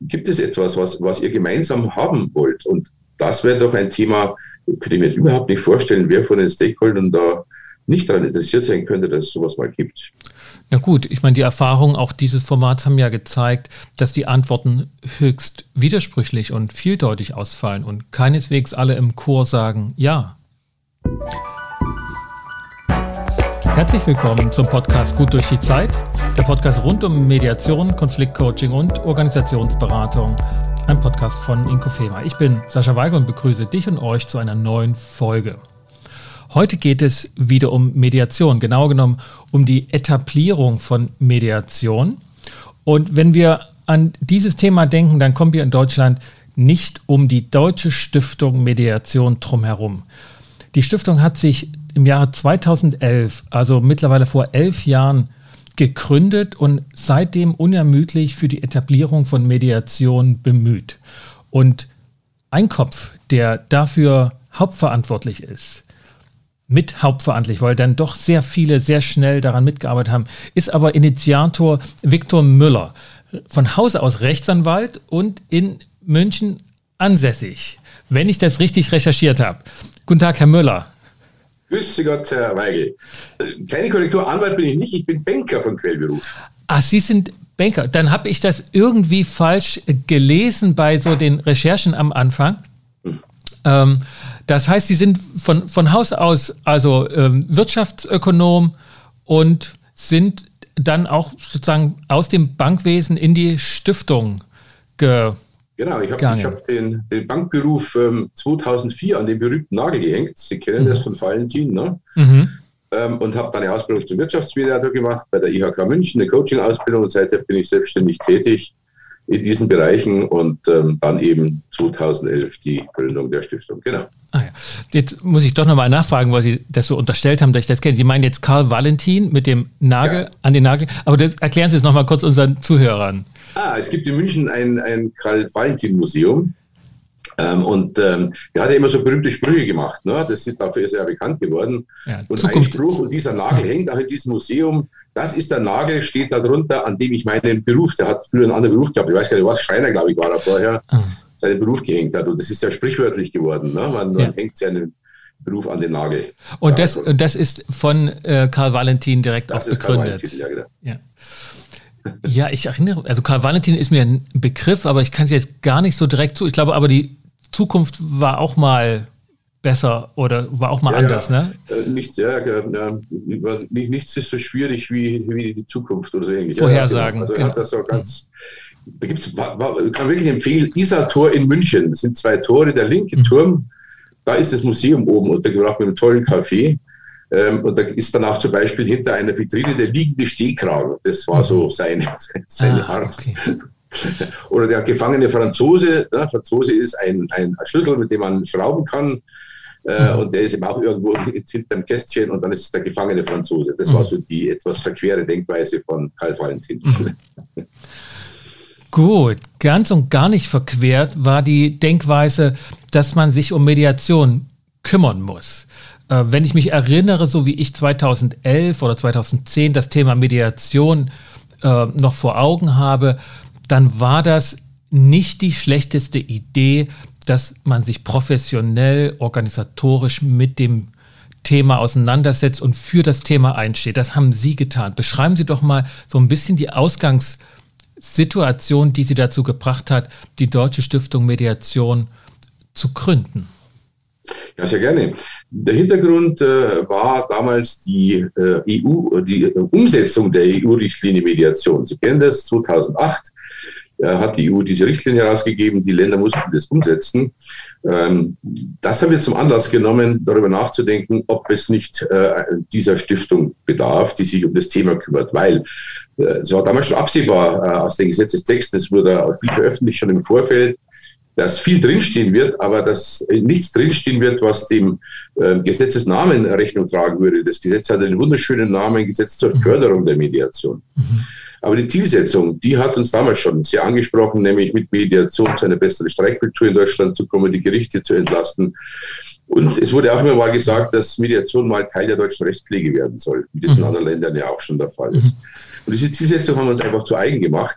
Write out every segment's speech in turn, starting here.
gibt es etwas, was, was ihr gemeinsam haben wollt? Und das wäre doch ein Thema, könnte ich mir jetzt überhaupt nicht vorstellen, wer von den Stakeholdern da nicht daran interessiert sein könnte, dass es sowas mal gibt. Ja gut, ich meine, die Erfahrungen auch dieses Formats haben ja gezeigt, dass die Antworten höchst widersprüchlich und vieldeutig ausfallen und keineswegs alle im Chor sagen Ja. Herzlich willkommen zum Podcast Gut durch die Zeit, der Podcast rund um Mediation, Konfliktcoaching und Organisationsberatung. Ein Podcast von Inkofema. Ich bin Sascha Weigel und begrüße dich und euch zu einer neuen Folge. Heute geht es wieder um Mediation, genau genommen um die Etablierung von Mediation. Und wenn wir an dieses Thema denken, dann kommen wir in Deutschland nicht um die Deutsche Stiftung Mediation drumherum. Die Stiftung hat sich im Jahre 2011, also mittlerweile vor elf Jahren, gegründet und seitdem unermüdlich für die Etablierung von Mediation bemüht. Und ein Kopf, der dafür hauptverantwortlich ist, mit hauptverantwortlich, weil dann doch sehr viele sehr schnell daran mitgearbeitet haben, ist aber Initiator Viktor Müller, von Hause aus Rechtsanwalt und in München ansässig, wenn ich das richtig recherchiert habe. Guten Tag, Herr Müller. Grüße Gott, Herr Weigel. Kleine Korrektur, Anwalt bin ich nicht, ich bin Banker von Quellberuf. Ah, Sie sind Banker. Dann habe ich das irgendwie falsch gelesen bei so den Recherchen am Anfang. Hm. Ähm, das heißt, Sie sind von, von Haus aus also ähm, Wirtschaftsökonom und sind dann auch sozusagen aus dem Bankwesen in die Stiftung gegangen. Genau, ich habe hab den, den Bankberuf ähm, 2004 an den berühmten Nagel gehängt. Sie kennen mhm. das von Valentin, ne? Mhm. Ähm, und habe dann eine Ausbildung zum Wirtschaftsmediator gemacht bei der IHK München, eine Coaching-Ausbildung und seitdem bin ich selbstständig tätig in diesen Bereichen und ähm, dann eben 2011 die Gründung der Stiftung. Genau. Ah ja. Jetzt muss ich doch nochmal nachfragen, weil Sie das so unterstellt haben, dass ich das kenne. Sie meinen jetzt Karl Valentin mit dem Nagel ja. an den Nagel, aber das erklären Sie es nochmal kurz unseren Zuhörern. Ah, es gibt in München ein, ein Karl Valentin Museum. Ähm, und ähm, er hat ja immer so berühmte Sprüche gemacht. Ne? Das ist dafür sehr bekannt geworden. Ja, und Zukunft. ein Spruch, und dieser Nagel hängt auch in diesem Museum. Das ist der Nagel, steht da drunter, an dem ich meinen Beruf, der hat früher einen anderen Beruf gehabt, ich weiß gar nicht was, Schreiner, glaube ich, war er vorher, ah. seinen Beruf gehängt hat. Und das ist ja sprichwörtlich geworden. Ne? Man, ja. man hängt seinen Beruf an den Nagel. Und das, das ist von äh, Karl Valentin direkt das auch begründet. Valentin, ja, genau. ja. Ja, ich erinnere, also Karl Valentin ist mir ein Begriff, aber ich kann es jetzt gar nicht so direkt zu. Ich glaube aber, die Zukunft war auch mal besser oder war auch mal ja, anders, ja. ne? Äh, nichts, ja, ja, nichts ist so schwierig wie, wie die Zukunft oder so ähnlich. Vorhersagen. Genau. Also genau. das so ganz, da gibt's, ich kann wirklich empfehlen, Isar-Tor in München. Das sind zwei Tore, der linke mhm. Turm, da ist das Museum oben untergebracht mit einem tollen Café. Ähm, und da ist dann auch zum Beispiel hinter einer Vitrine der liegende Stehkragen. Das war so mhm. seine, seine ah, Art. Okay. Oder der gefangene Franzose. Der Franzose ist ein, ein Schlüssel, mit dem man schrauben kann. Äh, mhm. und der ist eben auch irgendwo hinter dem Kästchen und dann ist es der gefangene Franzose. Das war mhm. so die etwas verquere Denkweise von Karl Valentin. Mhm. Gut, ganz und gar nicht verquert war die Denkweise, dass man sich um Mediation kümmern muss. Äh, wenn ich mich erinnere, so wie ich 2011 oder 2010 das Thema Mediation äh, noch vor Augen habe, dann war das nicht die schlechteste Idee, dass man sich professionell, organisatorisch mit dem Thema auseinandersetzt und für das Thema einsteht. Das haben Sie getan. Beschreiben Sie doch mal so ein bisschen die Ausgangssituation, die Sie dazu gebracht hat, die Deutsche Stiftung Mediation zu gründen. Ja, sehr gerne. Der Hintergrund äh, war damals die äh, EU, die Umsetzung der EU-Richtlinie Mediation. Sie kennen das, 2008 äh, hat die EU diese Richtlinie herausgegeben, die Länder mussten das umsetzen. Ähm, das haben wir zum Anlass genommen, darüber nachzudenken, ob es nicht äh, dieser Stiftung bedarf, die sich um das Thema kümmert, weil äh, es war damals schon absehbar äh, aus den Gesetzestexten, es wurde auch viel veröffentlicht schon im Vorfeld, dass viel drinstehen wird, aber dass nichts drinstehen wird, was dem äh, Gesetzesnamen Rechnung tragen würde. Das Gesetz hat einen wunderschönen Namen, Gesetz zur mhm. Förderung der Mediation. Mhm. Aber die Zielsetzung, die hat uns damals schon sehr angesprochen, nämlich mit Mediation zu einer besseren Streikkultur in Deutschland zu kommen, die Gerichte zu entlasten. Und es wurde auch immer mal gesagt, dass Mediation mal Teil der deutschen Rechtspflege werden soll, wie das in mhm. anderen Ländern ja auch schon der Fall ist. Und diese Zielsetzung haben wir uns einfach zu eigen gemacht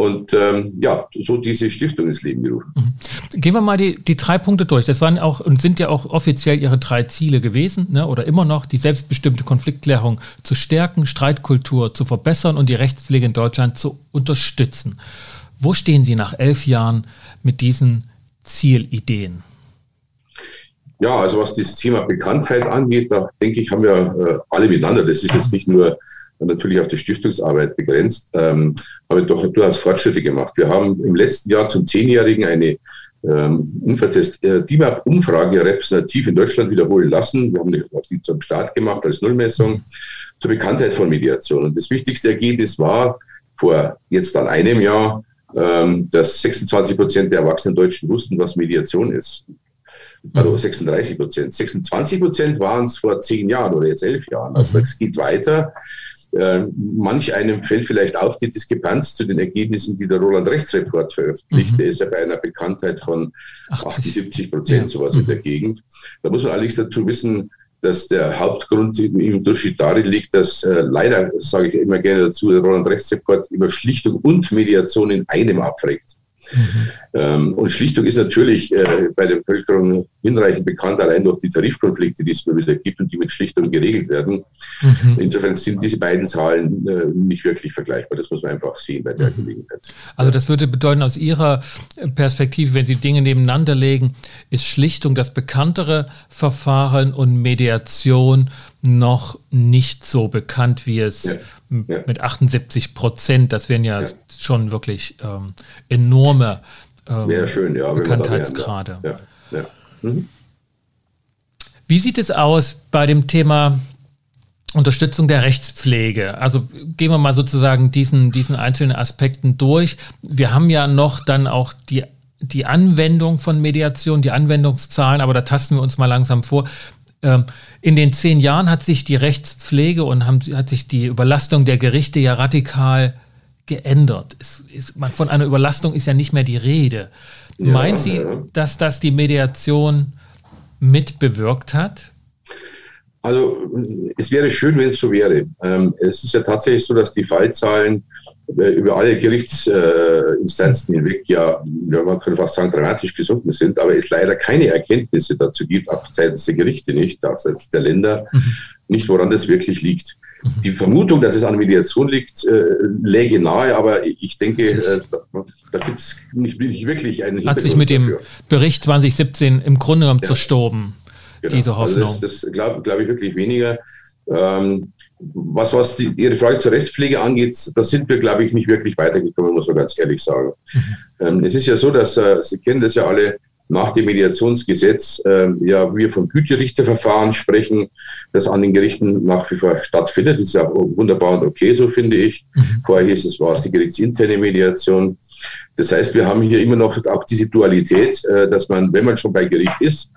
und ähm, ja, so diese Stiftung ins Leben gerufen. Mhm. Gehen wir mal die, die drei Punkte durch. Das waren auch und sind ja auch offiziell Ihre drei Ziele gewesen ne, oder immer noch, die selbstbestimmte Konfliktklärung zu stärken, Streitkultur zu verbessern und die Rechtspflege in Deutschland zu unterstützen. Wo stehen Sie nach elf Jahren mit diesen Zielideen? Ja, also was das Thema Bekanntheit angeht, da denke ich, haben wir äh, alle miteinander. Das ist jetzt nicht nur natürlich auf die Stiftungsarbeit begrenzt, ähm, aber doch durchaus Fortschritte gemacht. Wir haben im letzten Jahr zum Zehnjährigen eine ähm, Unvertest äh, DIMAP-Umfrage repräsentativ in Deutschland wiederholen lassen. Wir haben die zum Start gemacht als Nullmessung zur Bekanntheit von Mediation. Und das wichtigste Ergebnis war vor jetzt dann einem Jahr, ähm, dass 26 Prozent der erwachsenen Deutschen wussten, was Mediation ist. Also 36 Prozent. 26 Prozent waren es vor zehn Jahren oder jetzt elf Jahren. Also es geht weiter. Äh, manch einem fällt vielleicht auf die Diskrepanz zu den Ergebnissen, die der Roland Rechtsreport veröffentlicht. Mhm. Der ist ja bei einer Bekanntheit von 80, 70 Prozent, ja. sowas mhm. in der Gegend. Da muss man allerdings dazu wissen, dass der Hauptgrund im Unterschied darin liegt, dass äh, leider, sage ich immer gerne dazu, der Roland Rechtsreport über Schlichtung und Mediation in einem abfragt. Mhm. Ähm, und Schlichtung ist natürlich äh, bei der Bevölkerung hinreichend bekannt, allein durch die Tarifkonflikte, die es immer wieder gibt und die mit Schlichtung geregelt werden. Mhm. Insofern sind diese beiden Zahlen äh, nicht wirklich vergleichbar. Das muss man einfach sehen bei der mhm. Gelegenheit. Also das würde bedeuten, aus Ihrer Perspektive, wenn Sie Dinge nebeneinander legen, ist Schlichtung das bekanntere Verfahren und Mediation noch nicht so bekannt, wie es ja. Ja. mit 78 Prozent, das wären ja, ja. schon wirklich ähm, enorme ähm, schön, Bekanntheitsgrade. Mhm. Wie sieht es aus bei dem Thema Unterstützung der Rechtspflege. Also gehen wir mal sozusagen diesen, diesen einzelnen Aspekten durch. Wir haben ja noch dann auch die, die Anwendung von Mediation, die Anwendungszahlen, aber da tasten wir uns mal langsam vor. Ähm, in den zehn Jahren hat sich die Rechtspflege und haben, hat sich die Überlastung der Gerichte ja radikal geändert. Es, es, von einer Überlastung ist ja nicht mehr die Rede. Ja, Meint Sie, dass das die Mediation mitbewirkt hat? Also es wäre schön, wenn es so wäre. Ähm, es ist ja tatsächlich so, dass die Fallzahlen äh, über alle Gerichtsinstanzen hinweg ja, ja, man könnte fast sagen, dramatisch gesunken sind, aber es leider keine Erkenntnisse dazu gibt, auch seitens der Gerichte nicht, auch seitens der Länder, mhm. nicht, woran das wirklich liegt. Mhm. Die Vermutung, dass es an Mediation liegt, äh, läge nahe, aber ich denke, äh, da, da gibt es nicht, nicht, wirklich einen Hat sich mit dafür. dem Bericht 2017 im Grunde genommen ja. zerstoben, genau. diese Hoffnung. Also das, das glaube glaub ich wirklich weniger. Ähm, was, was die, Ihre Frage zur Rechtspflege angeht, da sind wir, glaube ich, nicht wirklich weitergekommen, muss man ganz ehrlich sagen. Mhm. Ähm, es ist ja so, dass, äh, Sie kennen das ja alle, nach dem Mediationsgesetz äh, ja wir von Güterichterverfahren sprechen, das an den Gerichten nach wie vor stattfindet. Das ist ja wunderbar und okay, so finde ich. Mhm. Vorher hieß es, war es die gerichtsinterne Mediation. Das heißt, wir haben hier immer noch auch diese Dualität, äh, dass man, wenn man schon bei Gericht ist,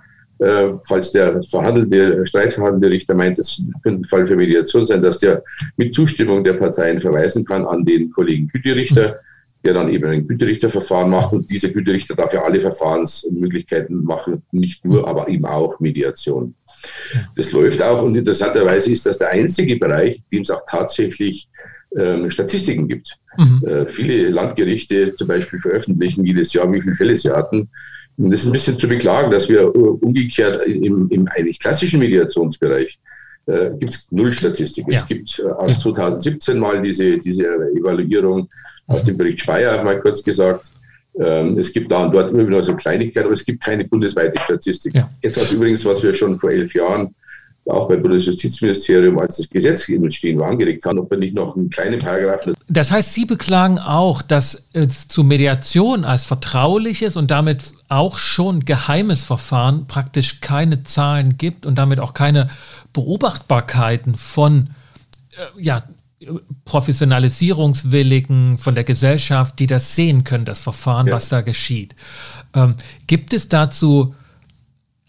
falls der verhandelnde, streitverhandelnde Richter meint, es könnte ein Fall für Mediation sein, dass der mit Zustimmung der Parteien verweisen kann an den Kollegen Güterichter, der dann eben ein Güterichterverfahren macht und dieser Güterichter darf ja alle Verfahrensmöglichkeiten machen, nicht nur, aber eben auch Mediation. Das läuft auch und interessanterweise ist das der einzige Bereich, in dem es auch tatsächlich ähm, Statistiken gibt. Mhm. Äh, viele Landgerichte zum Beispiel veröffentlichen jedes Jahr, wie viele Fälle sie hatten. Und das ist ein bisschen zu beklagen, dass wir äh, umgekehrt im, im eigentlich klassischen Mediationsbereich äh, gibt es null Statistik. Ja. Es gibt äh, aus 2017 mal diese, diese Evaluierung aus dem Bericht Speyer, mal kurz gesagt. Ähm, es gibt da und dort immer wieder so Kleinigkeiten, aber es gibt keine bundesweite Statistik. Ja. Etwas übrigens, was wir schon vor elf Jahren auch beim Bundesjustizministerium, als das Gesetz entstehen war, angeregt haben, ob wir nicht noch einen kleinen Paragraphen. Das heißt, Sie beklagen auch, dass es zu Mediation als vertrauliches und damit auch schon geheimes Verfahren praktisch keine Zahlen gibt und damit auch keine Beobachtbarkeiten von äh, ja, Professionalisierungswilligen von der Gesellschaft, die das sehen können, das Verfahren, ja. was da geschieht. Ähm, gibt es dazu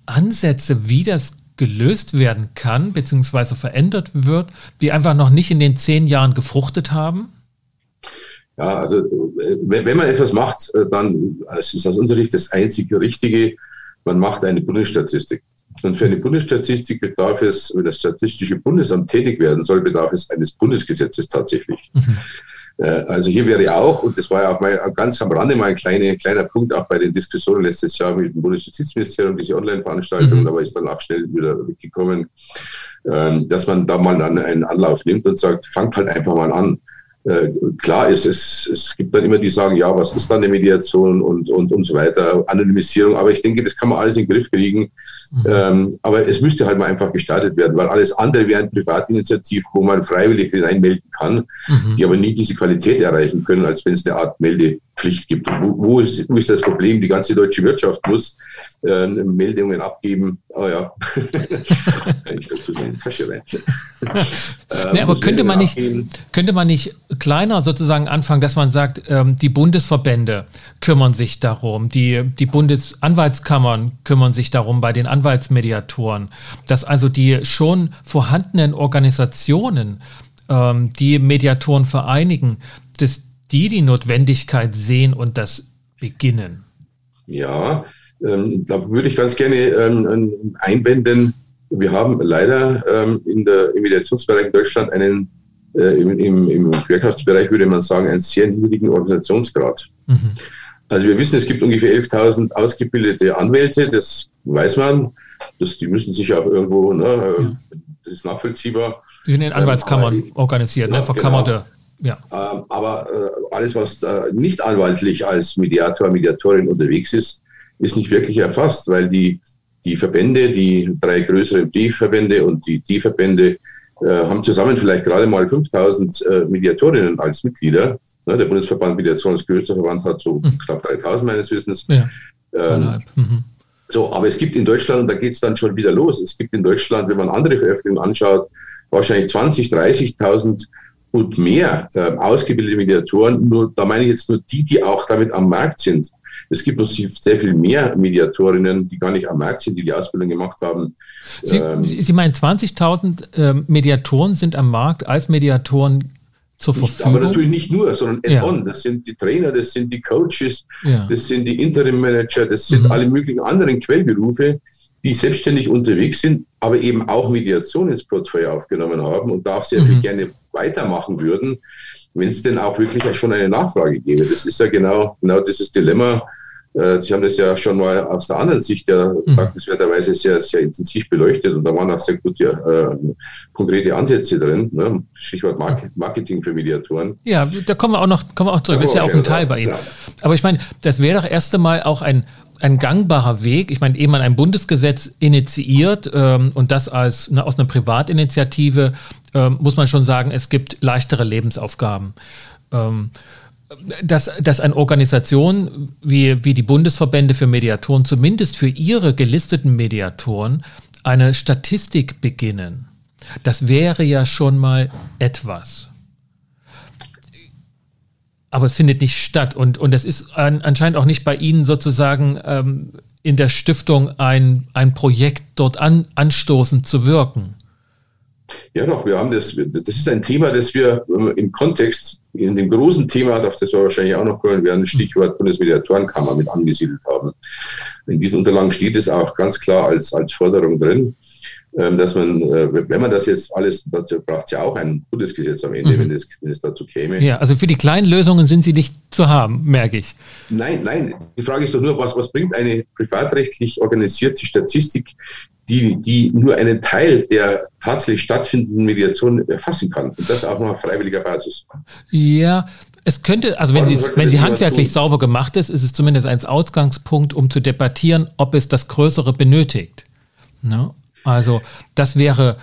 Ansätze, wie das gelöst werden kann, beziehungsweise verändert wird, die einfach noch nicht in den zehn Jahren gefruchtet haben? Ja, also wenn man etwas macht, äh, dann ist aus unserer Sicht das einzige Richtige, man macht eine Bundesstatistik. Und für eine Bundesstatistik bedarf es, wenn das Statistische Bundesamt tätig werden soll, bedarf es eines Bundesgesetzes tatsächlich. Mhm. Äh, also hier wäre auch, und das war ja auch mal ganz am Rande mal ein kleiner, kleiner Punkt, auch bei den Diskussionen letztes Jahr mit dem Bundesjustizministerium, diese Online-Veranstaltung, mhm. aber ist dann auch schnell wieder weggekommen, ähm, dass man da mal einen Anlauf nimmt und sagt, fangt halt einfach mal an. Äh, klar ist, es, es gibt dann immer die sagen, ja, was ist dann eine Mediation und, und, und so weiter, Anonymisierung, aber ich denke, das kann man alles in den Griff kriegen. Mhm. Ähm, aber es müsste halt mal einfach gestaltet werden, weil alles andere wäre ein Privatinitiativ, wo man freiwillig hineinmelden kann, mhm. die aber nie diese Qualität erreichen können, als wenn es eine Art Meldepflicht gibt. Wo, wo, ist, wo ist das Problem? Die ganze deutsche Wirtschaft muss äh, Meldungen abgeben. Oh ja, ich glaube, in die Tasche rein. äh, nee, aber könnte man, nicht, könnte man nicht kleiner sozusagen anfangen, dass man sagt, ähm, die Bundesverbände kümmern sich darum, die, die Bundesanwaltskammern kümmern sich darum bei den Anwaltsmediatoren, dass also die schon vorhandenen Organisationen, ähm, die Mediatoren vereinigen, dass die die Notwendigkeit sehen und das beginnen. Ja, ähm, da würde ich ganz gerne ähm, einwenden, wir haben leider ähm, in der, im Mediationsbereich in Deutschland einen, äh, im, im, im Gewerkschaftsbereich würde man sagen, einen sehr niedrigen Organisationsgrad. Mhm. Also wir wissen, es gibt ungefähr 11.000 ausgebildete Anwälte, das weiß man. Das, die müssen sich auch irgendwo, ne, ja. das ist nachvollziehbar. Die sind in Anwaltskammern ähm, organisiert, ne, ja, ne, verkammerte. Genau. Ja. Ähm, aber äh, alles, was äh, nicht anwaltlich als Mediator, Mediatorin unterwegs ist, ist nicht wirklich erfasst, weil die, die Verbände, die drei größeren B-Verbände und die D-Verbände äh, haben zusammen vielleicht gerade mal 5000 äh, Mediatorinnen als Mitglieder. Ne, der Bundesverband Mediation als größter Verband hat so mhm. knapp 3000 meines Wissens. Ja, ähm, mhm. So, aber es gibt in Deutschland, und da geht es dann schon wieder los, es gibt in Deutschland, wenn man andere Veröffentlichungen anschaut, wahrscheinlich 20, 30.000 und mehr äh, ausgebildete Mediatoren. Nur, da meine ich jetzt nur die, die auch damit am Markt sind. Es gibt noch sehr viel mehr Mediatorinnen, die gar nicht am Markt sind, die die Ausbildung gemacht haben. Sie, ähm, Sie meinen 20.000 äh, Mediatoren sind am Markt als Mediatoren zur Verfügung? aber natürlich nicht nur, sondern add-on. Ja. Das sind die Trainer, das sind die Coaches, ja. das sind die Interim-Manager, das sind mhm. alle möglichen anderen Quellberufe, die selbstständig unterwegs sind, aber eben auch Mediation ins Portfolio aufgenommen haben und da auch sehr mhm. viel gerne weitermachen würden wenn es denn auch wirklich schon eine Nachfrage gäbe. Das ist ja genau, genau dieses Dilemma. Äh, Sie haben das ja schon mal aus der anderen Sicht ja mhm. dankenswerterweise sehr, sehr intensiv beleuchtet und da waren auch sehr gute äh, konkrete Ansätze drin. Ne? Stichwort Marketing für Mediatoren. Ja, da kommen wir auch noch kommen wir auch zurück. Das ist ja auch ein Teil bei Ihnen. Aber ich meine, das wäre doch erst einmal auch ein, ein gangbarer Weg. Ich meine, ehe man ein Bundesgesetz initiiert ähm, und das als ne, aus einer Privatinitiative ähm, muss man schon sagen, es gibt leichtere Lebensaufgaben. Ähm, dass, dass eine Organisation wie, wie die Bundesverbände für Mediatoren zumindest für ihre gelisteten Mediatoren eine Statistik beginnen, das wäre ja schon mal etwas. Aber es findet nicht statt und, und es ist an, anscheinend auch nicht bei Ihnen sozusagen ähm, in der Stiftung ein, ein Projekt dort an, anstoßend zu wirken. Ja, doch, wir haben das, das ist ein Thema, das wir im Kontext, in dem großen Thema, auf das wir wahrscheinlich auch noch kommen werden, Stichwort Bundesmediatorenkammer mit angesiedelt haben. In diesen Unterlagen steht es auch ganz klar als, als Forderung drin, dass man, äh, wenn man das jetzt alles, dazu braucht es ja auch ein Bundesgesetz am Ende, mhm. wenn, es, wenn es dazu käme. Ja, also für die kleinen Lösungen sind sie nicht zu haben, merke ich. Nein, nein. Die Frage ist doch nur, was, was bringt eine privatrechtlich organisierte Statistik, die, die nur einen Teil der tatsächlich stattfindenden Mediation erfassen kann. Und das auch noch auf freiwilliger Basis. Ja, es könnte, also wenn sie, wenn sie handwerklich sauber gemacht ist, ist es zumindest ein Ausgangspunkt, um zu debattieren, ob es das Größere benötigt. Ne? Also das wäre,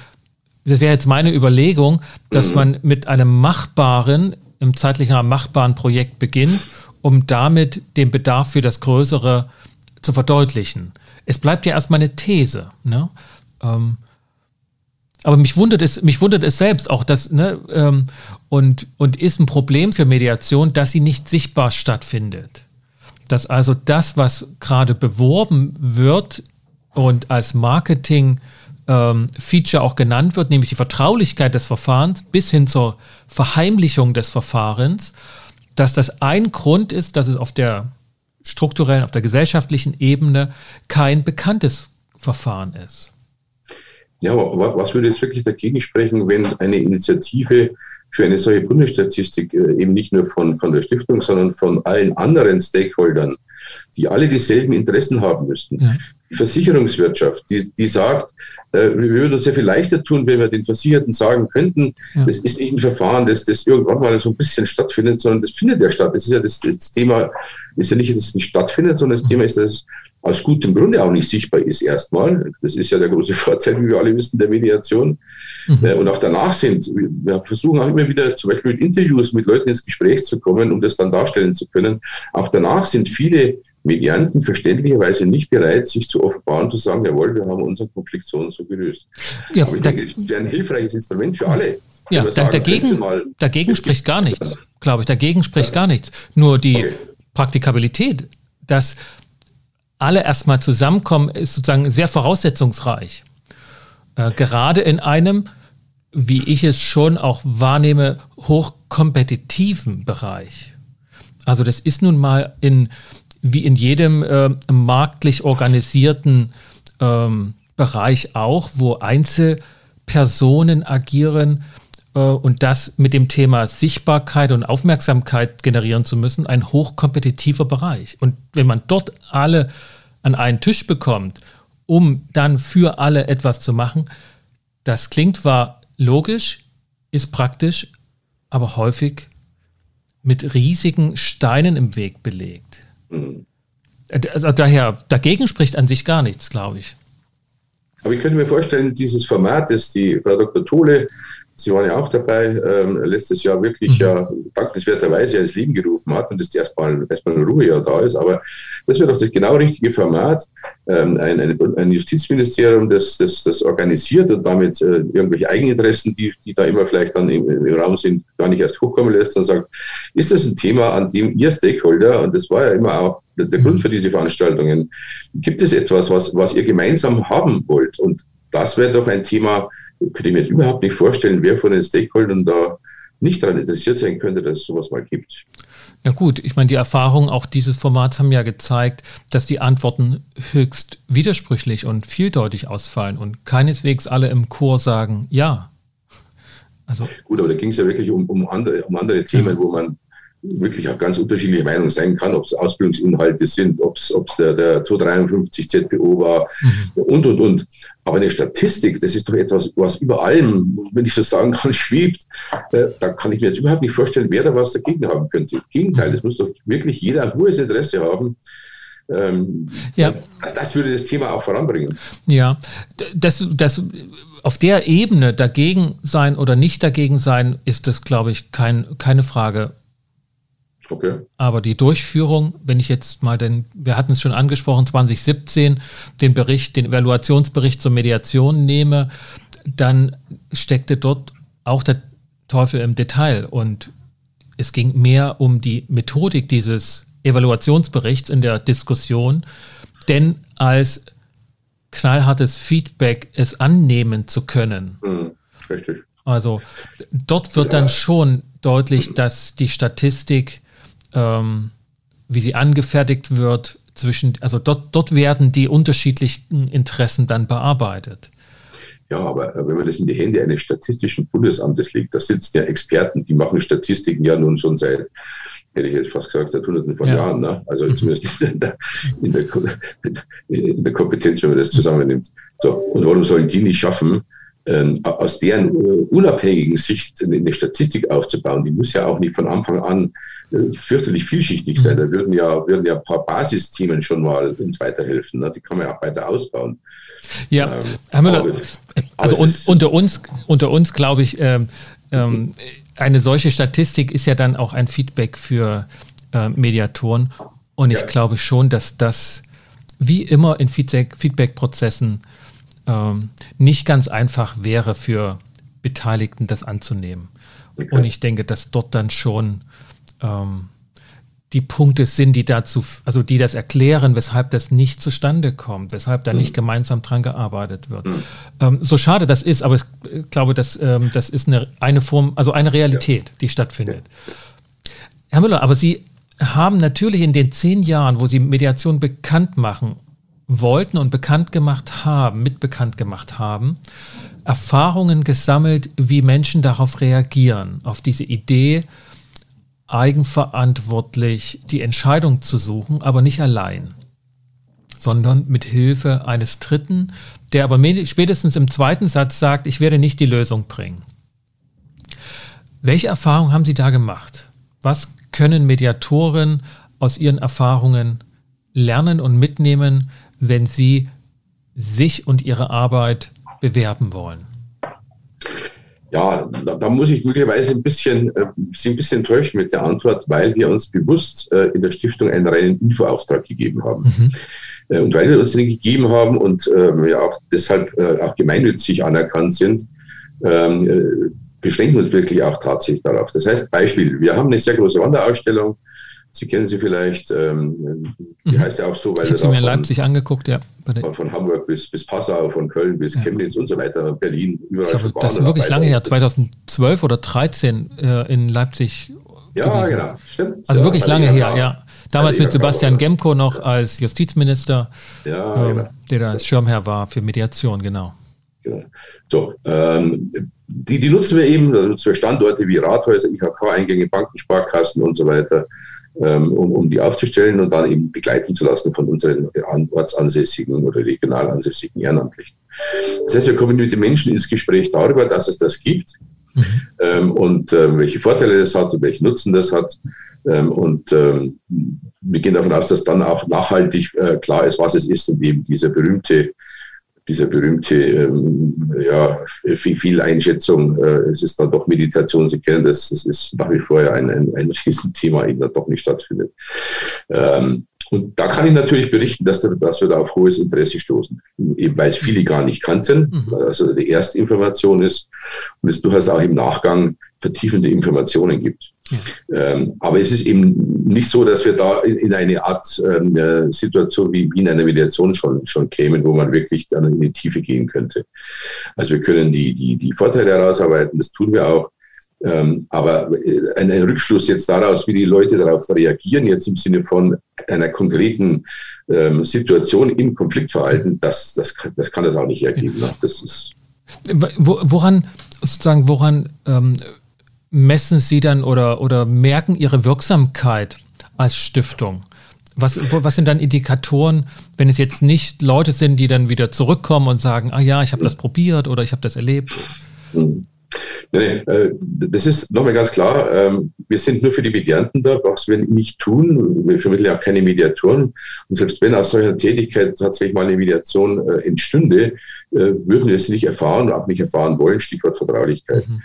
das wäre jetzt meine Überlegung, dass mhm. man mit einem machbaren, im zeitlichen machbaren Projekt beginnt, um damit den Bedarf für das Größere zu verdeutlichen es bleibt ja erstmal eine These. Ne? Ähm, aber mich wundert es, mich wundert es selbst auch, dass, ne, ähm, und, und ist ein Problem für Mediation, dass sie nicht sichtbar stattfindet. Dass also das, was gerade beworben wird und als Marketing ähm, auch genannt wird, nämlich die Vertraulichkeit des Verfahrens bis hin zur Verheimlichung des Verfahrens, dass das ein Grund ist, dass es auf der strukturellen, auf der gesellschaftlichen Ebene kein bekanntes Verfahren ist. Ja, aber was würde jetzt wirklich dagegen sprechen, wenn eine Initiative für eine solche Bundesstatistik äh, eben nicht nur von, von der Stiftung, sondern von allen anderen Stakeholdern, die alle dieselben Interessen haben müssten. Ja. Die Versicherungswirtschaft, die, die sagt, äh, wir würden uns sehr viel leichter tun, wenn wir den Versicherten sagen könnten, ja. das ist nicht ein Verfahren, das, das irgendwann mal so ein bisschen stattfindet, sondern das findet ja statt. Das ist ja das, das Thema, ist ja nicht, dass es nicht stattfindet, sondern das Thema ist, dass es aus gutem Grunde auch nicht sichtbar ist erstmal. Das ist ja der große Vorteil, wie wir alle wissen, der Mediation. Mhm. Äh, und auch danach sind, wir versuchen auch immer wieder zum Beispiel mit Interviews mit Leuten ins Gespräch zu kommen, um das dann darstellen zu können. Auch danach sind viele Medianten verständlicherweise nicht bereit, sich zu offenbaren, zu sagen, jawohl, wir haben unseren Konflikt so und so gelöst. Ja, Aber ich denke, es wäre ein hilfreiches Instrument für alle. Ja, sagen, dagegen, dagegen spricht gar nichts, glaube ich. Dagegen spricht gar nichts. Nur die okay. Praktikabilität, dass alle erstmal zusammenkommen, ist sozusagen sehr voraussetzungsreich. Äh, gerade in einem, wie ich es schon auch wahrnehme, hochkompetitiven Bereich. Also das ist nun mal in, wie in jedem äh, marktlich organisierten ähm, Bereich auch, wo Einzelpersonen agieren und das mit dem Thema Sichtbarkeit und Aufmerksamkeit generieren zu müssen, ein hochkompetitiver Bereich. Und wenn man dort alle an einen Tisch bekommt, um dann für alle etwas zu machen, das klingt zwar logisch, ist praktisch, aber häufig mit riesigen Steinen im Weg belegt. Mhm. Also daher, dagegen spricht an sich gar nichts, glaube ich. Aber ich könnte mir vorstellen, dieses Format, das die Frau Dr. Tole Sie waren ja auch dabei, ähm, letztes Jahr wirklich mhm. ja dankenswerterweise ins Leben gerufen hat und dass erstmal, erstmal eine Ruhe ja da ist. Aber das wäre doch das genau richtige Format. Ähm, ein, ein, ein, Justizministerium, das, das, das organisiert und damit äh, irgendwelche Eigeninteressen, die, die da immer vielleicht dann im, im, Raum sind, gar nicht erst hochkommen lässt und sagt, ist das ein Thema, an dem ihr Stakeholder, und das war ja immer auch der, der Grund mhm. für diese Veranstaltungen, gibt es etwas, was, was ihr gemeinsam haben wollt? Und das wäre doch ein Thema, könnte ich mir jetzt überhaupt nicht vorstellen, wer von den Stakeholdern da nicht daran interessiert sein könnte, dass es sowas mal gibt. Ja gut, ich meine, die Erfahrungen auch dieses Formats haben ja gezeigt, dass die Antworten höchst widersprüchlich und vieldeutig ausfallen und keineswegs alle im Chor sagen ja. Also, gut, aber da ging es ja wirklich um, um, andere, um andere Themen, ja. wo man wirklich auch ganz unterschiedliche Meinungen sein kann, ob es Ausbildungsinhalte sind, ob es der, der 253 ZPO war mhm. und, und, und. Aber eine Statistik, das ist doch etwas, was über allem, wenn ich so sagen kann, schwebt. Äh, da kann ich mir jetzt überhaupt nicht vorstellen, wer da was dagegen haben könnte. Im Gegenteil, es muss doch wirklich jeder ein hohes Interesse haben, ähm, ja. Das würde das Thema auch voranbringen. Ja, das, das auf der Ebene dagegen sein oder nicht dagegen sein, ist das, glaube ich, kein, keine Frage. Okay. Aber die Durchführung, wenn ich jetzt mal den, wir hatten es schon angesprochen, 2017, den Bericht, den Evaluationsbericht zur Mediation nehme, dann steckte dort auch der Teufel im Detail und es ging mehr um die Methodik dieses Evaluationsberichts in der Diskussion, denn als knallhartes Feedback es annehmen zu können. Mhm, richtig. Also dort wird ja. dann schon deutlich, dass die Statistik ähm, wie sie angefertigt wird, zwischen, also dort, dort werden die unterschiedlichen Interessen dann bearbeitet. Ja, aber wenn man das in die Hände eines statistischen Bundesamtes legt, da sitzen ja Experten, die machen Statistiken ja nun schon seit, hätte ich jetzt fast gesagt, seit hunderten von ja. Jahren. Ne? Also mhm. zumindest in der, in, der, in der Kompetenz, wenn man das zusammennimmt. So, und warum sollen die nicht schaffen, aus deren äh, unabhängigen Sicht eine Statistik aufzubauen, die muss ja auch nicht von Anfang an äh, fürchterlich vielschichtig sein. Da würden ja, würden ja ein paar Basisthemen schon mal uns weiterhelfen. Ne? Die kann man ja auch weiter ausbauen. Ja, ähm, aber, also un, unter uns, unter uns glaube ich, ähm, ähm, eine solche Statistik ist ja dann auch ein Feedback für äh, Mediatoren. Und ich ja. glaube schon, dass das wie immer in Feedback-Prozessen ähm, nicht ganz einfach wäre für Beteiligten, das anzunehmen. Okay. Und ich denke, dass dort dann schon ähm, die Punkte sind, die dazu, also die das erklären, weshalb das nicht zustande kommt, weshalb da mhm. nicht gemeinsam dran gearbeitet wird. Mhm. Ähm, so schade das ist, aber ich glaube, dass, ähm, das ist eine, eine Form, also eine Realität, ja. die stattfindet. Ja. Herr Müller, aber Sie haben natürlich in den zehn Jahren, wo Sie Mediation bekannt machen wollten und bekannt gemacht haben, mitbekannt gemacht haben, Erfahrungen gesammelt, wie Menschen darauf reagieren, auf diese Idee, eigenverantwortlich die Entscheidung zu suchen, aber nicht allein, sondern mit Hilfe eines Dritten, der aber spätestens im zweiten Satz sagt, ich werde nicht die Lösung bringen. Welche Erfahrungen haben Sie da gemacht? Was können Mediatoren aus ihren Erfahrungen lernen und mitnehmen, wenn sie sich und ihre Arbeit bewerben wollen? Ja, da, da, muss ich möglicherweise ein bisschen, äh, Sie ein bisschen enttäuschen mit der Antwort, weil wir uns bewusst äh, in der Stiftung einen reinen Infoauftrag gegeben haben. Mhm. Äh, und weil wir uns den gegeben haben und ähm, ja auch deshalb äh, auch gemeinnützig anerkannt sind, ähm, äh, beschränken wir uns wirklich auch tatsächlich darauf. Das heißt, Beispiel, wir haben eine sehr große Wanderausstellung Sie kennen sie vielleicht, ähm, die mhm. heißt ja auch so, weil ich habe sie mir in Leipzig angeguckt, ja. Von, von, Hamburg bis, bis Passau, von Köln bis ja. Chemnitz und so weiter, Berlin, überall glaube, Das ist wirklich lange her, 2012 oder 2013 äh, in Leipzig. Ja, gewesen. genau, stimmt. Also ja, wirklich lange her, ja. Damals mit Sebastian Gemko noch als Justizminister, ja, ähm, genau. der da als Schirmherr war für Mediation, genau. Genau. So, ähm, die, die nutzen wir eben, da nutzen wir Standorte wie Rathäuser, IHK-Eingänge, Banken, Sparkassen und so weiter ähm, um, um die aufzustellen und dann eben begleiten zu lassen von unseren ortsansässigen oder regional ansässigen Ehrenamtlichen. Das heißt, wir kommen mit den Menschen ins Gespräch darüber, dass es das gibt mhm. ähm, und ähm, welche Vorteile das hat und welchen Nutzen das hat. Ähm, und ähm, wir gehen davon aus, dass dann auch nachhaltig äh, klar ist, was es ist und eben dieser berühmte dieser berühmte ähm, ja, Fehleinschätzung, äh, es ist dann doch Meditation, Sie kennen das, das ist nach wie vor ein, ein, ein Riesenthema, eben dann doch nicht stattfindet. Ähm, und da kann ich natürlich berichten, dass, dass wir da auf hohes Interesse stoßen, eben weil es viele gar nicht kannten, mhm. also die erste Information ist und es durchaus auch im Nachgang vertiefende Informationen gibt. Ähm, aber es ist eben nicht so, dass wir da in, in eine Art ähm, äh, Situation wie, in einer Mediation schon, schon kämen, wo man wirklich dann in die Tiefe gehen könnte. Also wir können die, die, die Vorteile herausarbeiten, das tun wir auch. Ähm, aber äh, ein, ein, Rückschluss jetzt daraus, wie die Leute darauf reagieren, jetzt im Sinne von einer konkreten ähm, Situation im Konfliktverhalten, das, das, das kann das auch nicht ergeben. Ne? Das ist woran, sozusagen, woran ähm, messen Sie dann oder, oder merken Ihre Wirksamkeit als Stiftung? Was, was sind dann Indikatoren, wenn es jetzt nicht Leute sind, die dann wieder zurückkommen und sagen, ah ja, ich habe das probiert oder ich habe das erlebt? Nee, nee, äh, das ist nochmal ganz klar. Ähm, wir sind nur für die Medianten da, was wir nicht tun. Wir vermitteln ja keine Mediatoren. Und selbst wenn aus solcher Tätigkeit tatsächlich mal eine Mediation äh, entstünde, äh, würden wir es nicht erfahren und auch nicht erfahren wollen. Stichwort Vertraulichkeit. Mhm.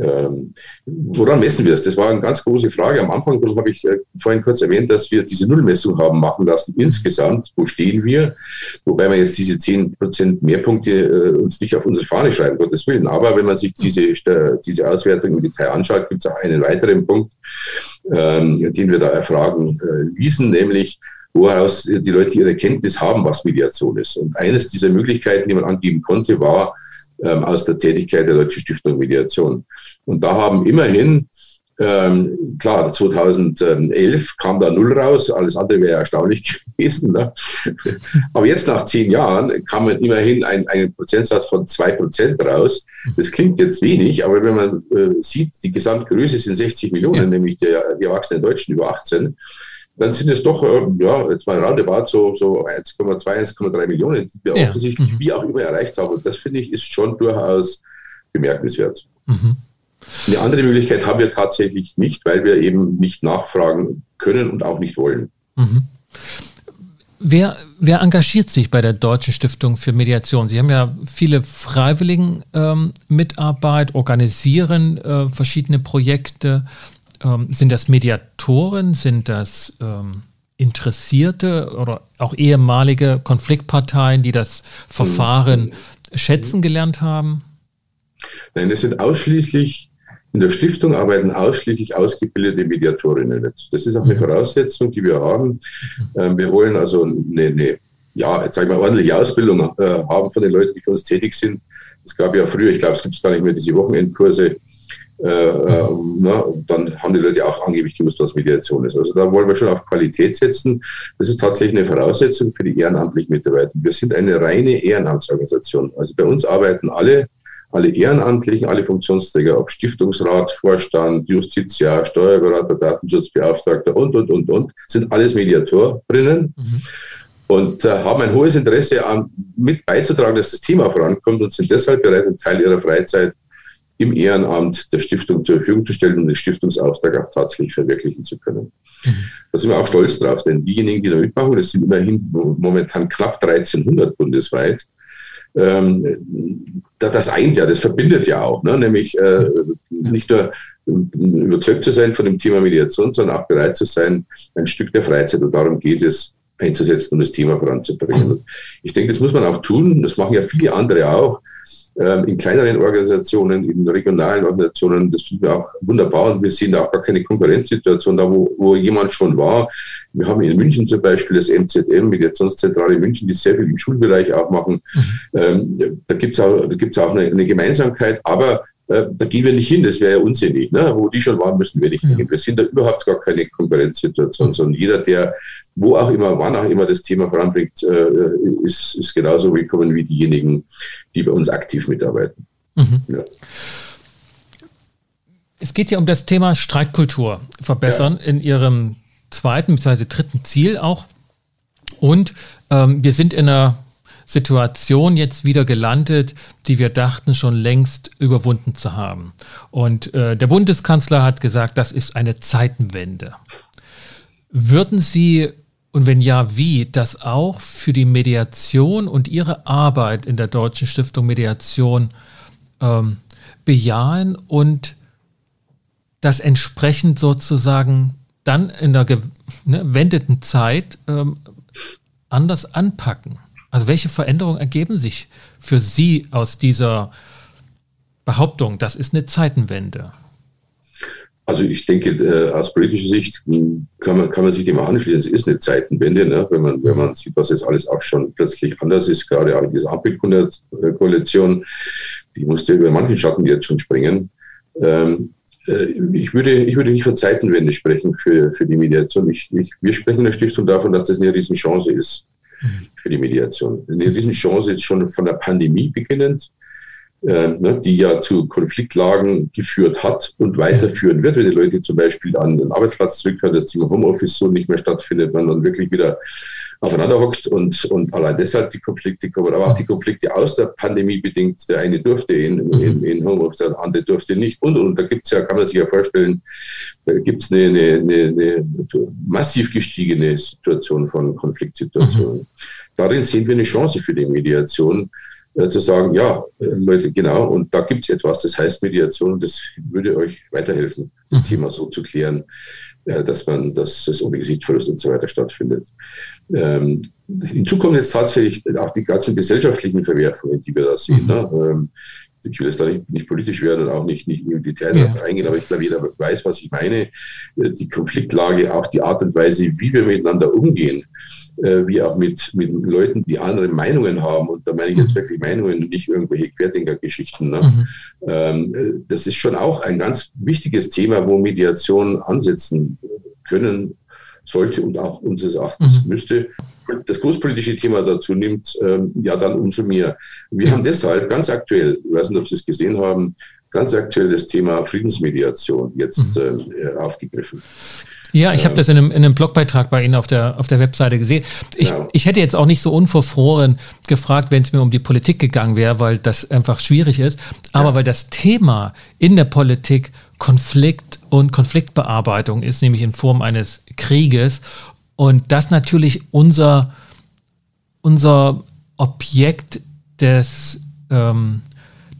Ähm, woran messen wir es? Das war eine ganz große Frage. Am Anfang habe ich äh, vorhin kurz erwähnt, dass wir diese Nullmessung haben machen lassen. Insgesamt, wo stehen wir? Wobei wir jetzt diese 10% Mehrpunkte äh, uns nicht auf unsere Fahne schreiben, Gottes Willen. Aber wenn man sich diese, diese Auswertung im Detail anschaut, gibt es auch einen weiteren Punkt, ähm, den wir da erfragen äh, ließen, nämlich woraus die Leute ihre Kenntnis haben, was Mediation ist. Und eines dieser Möglichkeiten, die man angeben konnte, war, ähm, aus der Tätigkeit der Deutschen Stiftung Mediation. Und da haben immerhin, ähm, klar, 2011 kam da null raus, alles andere wäre erstaunlich gewesen. Ne? Aber jetzt nach zehn Jahren kam immerhin ein, ein Prozentsatz von zwei Prozent raus. Das klingt jetzt wenig, aber wenn man äh, sieht, die Gesamtgröße sind 60 Millionen, ja. nämlich die, die erwachsenen Deutschen über 18 dann sind es doch, äh, ja, jetzt mal roundabout so, so 1,2, 1,3 Millionen, die wir ja. offensichtlich mhm. wie auch immer erreicht haben. Und das finde ich ist schon durchaus bemerkenswert. Mhm. Eine andere Möglichkeit haben wir tatsächlich nicht, weil wir eben nicht nachfragen können und auch nicht wollen. Mhm. Wer, wer, engagiert sich bei der Deutschen Stiftung für Mediation? Sie haben ja viele freiwilligen ähm, Mitarbeit, organisieren äh, verschiedene Projekte. Ähm, sind das Mediatoren? Sind das ähm, Interessierte oder auch ehemalige Konfliktparteien, die das Verfahren mhm. schätzen gelernt haben? Nein, es sind ausschließlich, in der Stiftung arbeiten ausschließlich ausgebildete Mediatorinnen. Das ist auch eine mhm. Voraussetzung, die wir haben. Mhm. Ähm, wir wollen also eine, eine ja, jetzt sage ich mal, ordentliche Ausbildung äh, haben von den Leuten, die für uns tätig sind. Es gab ja früher, ich glaube, es gibt gar nicht mehr diese Wochenendkurse, äh, äh, na, dann haben die Leute auch angeblich gewusst, was Mediation ist. Also da wollen wir schon auf Qualität setzen. Das ist tatsächlich eine Voraussetzung für die ehrenamtlichen Mitarbeiter. Wir sind eine reine Ehrenamtsorganisation. Also bei uns arbeiten alle, alle Ehrenamtlichen, alle Funktionsträger, ob Stiftungsrat, Vorstand, Justiziar, Steuerberater, Datenschutzbeauftragter und, und, und, und, sind alles Mediatorinnen. Mhm und äh, haben ein hohes Interesse an, mit beizutragen, dass das Thema vorankommt und sind deshalb bereit, einen Teil ihrer Freizeit im Ehrenamt der Stiftung zur Verfügung zu stellen, um den Stiftungsauftrag auch tatsächlich verwirklichen zu können. Mhm. Da sind wir auch stolz drauf, denn diejenigen, die da mitmachen, das sind immerhin momentan knapp 1300 bundesweit, ähm, das eint ja, das verbindet ja auch, ne? nämlich äh, nicht nur überzeugt zu sein von dem Thema Mediation, sondern auch bereit zu sein, ein Stück der Freizeit, und darum geht es, einzusetzen, um das Thema voranzubringen. Und ich denke, das muss man auch tun, das machen ja viele andere auch, in kleineren Organisationen, in regionalen Organisationen, das finden wir auch wunderbar und wir sehen da auch gar keine Konkurrenzsituation, da wo, wo jemand schon war. Wir haben in München zum Beispiel das MZM, Mediationszentrale München, die sehr viel im Schulbereich auch machen. Mhm. Ähm, da gibt es auch, da gibt's auch eine, eine Gemeinsamkeit, aber äh, da gehen wir nicht hin, das wäre ja unsinnig. Ne? Wo die schon waren, müssen wir nicht ja. hin. Wir sind da überhaupt gar keine Konkurrenzsituation, sondern jeder, der wo auch immer, wann auch immer das Thema voranbringt, äh, ist, ist genauso willkommen wie diejenigen, die bei uns aktiv mitarbeiten. Mhm. Ja. Es geht ja um das Thema Streitkultur verbessern ja. in Ihrem zweiten bzw. dritten Ziel auch. Und ähm, wir sind in einer Situation jetzt wieder gelandet, die wir dachten schon längst überwunden zu haben. Und äh, der Bundeskanzler hat gesagt, das ist eine Zeitenwende. Würden Sie und wenn ja, wie, das auch für die Mediation und Ihre Arbeit in der Deutschen Stiftung Mediation ähm, bejahen und das entsprechend sozusagen dann in der gewendeten ne, Zeit ähm, anders anpacken? Also welche Veränderungen ergeben sich für Sie aus dieser Behauptung, das ist eine Zeitenwende? Also ich denke, äh, aus politischer Sicht hm, kann man, kann man sich dem anschließen. Es ist eine Zeitenwende, ne? wenn, man, wenn man sieht, was jetzt alles auch schon plötzlich anders ist. Gerade auch diese Ampelkoalition, die musste über manchen Schatten jetzt schon springen. Ähm, äh, ich, würde, ich würde nicht von Zeitenwende sprechen für, für die Mediation. Ich, ich, wir sprechen in der Stiftung davon, dass das eine Riesenchance ist mhm. für die Mediation. Eine Riesenchance ist schon von der Pandemie beginnend die ja zu Konfliktlagen geführt hat und weiterführen wird, wenn die Leute zum Beispiel an den Arbeitsplatz zurückkehren, das Thema Homeoffice so nicht mehr stattfindet, man dann wirklich wieder aufeinander hockt und, und allein deshalb die Konflikte kommen, aber auch die Konflikte aus der Pandemie bedingt. Der eine durfte in, in, in Homeoffice, der andere durfte nicht. Und, und da gibt es ja, kann man sich ja vorstellen, da gibt es eine, eine, eine, eine, massiv gestiegene Situation von Konfliktsituationen. Mhm. Darin sehen wir eine Chance für die Mediation, äh, zu sagen, ja, äh, Leute, genau, und da gibt es etwas, das heißt Mediation, das würde euch weiterhelfen, das mhm. Thema so zu klären, äh, dass man, dass es ohne Gesichtsverlust und so weiter stattfindet. Ähm, hinzu kommen jetzt tatsächlich auch die ganzen gesellschaftlichen Verwerfungen, die wir da sehen. Mhm. Ne? Ähm, ich will jetzt da nicht, nicht, politisch werden und auch nicht, nicht im Detail ja. eingehen, aber ich glaube, jeder weiß, was ich meine. Die Konfliktlage, auch die Art und Weise, wie wir miteinander umgehen, äh, wie auch mit, mit Leuten, die andere Meinungen haben. Und da meine ich jetzt mhm. wirklich Meinungen und nicht irgendwelche Querdenker-Geschichten. Ne? Mhm. Ähm, das ist schon auch ein ganz wichtiges Thema, wo Mediation ansetzen können sollte und auch unseres Erachtens mhm. müsste. Das großpolitische Thema dazu nimmt, ähm, ja dann umso mehr. Wir haben deshalb ganz aktuell, ich weiß nicht, ob Sie es gesehen haben, ganz aktuell das Thema Friedensmediation jetzt mhm. äh, aufgegriffen. Ja, ich habe das in einem, in einem Blogbeitrag bei Ihnen auf der, auf der Webseite gesehen. Ich, ja. ich hätte jetzt auch nicht so unverfroren gefragt, wenn es mir um die Politik gegangen wäre, weil das einfach schwierig ist. Aber ja. weil das Thema in der Politik Konflikt und Konfliktbearbeitung ist, nämlich in Form eines Krieges. Und das natürlich unser, unser Objekt des, ähm,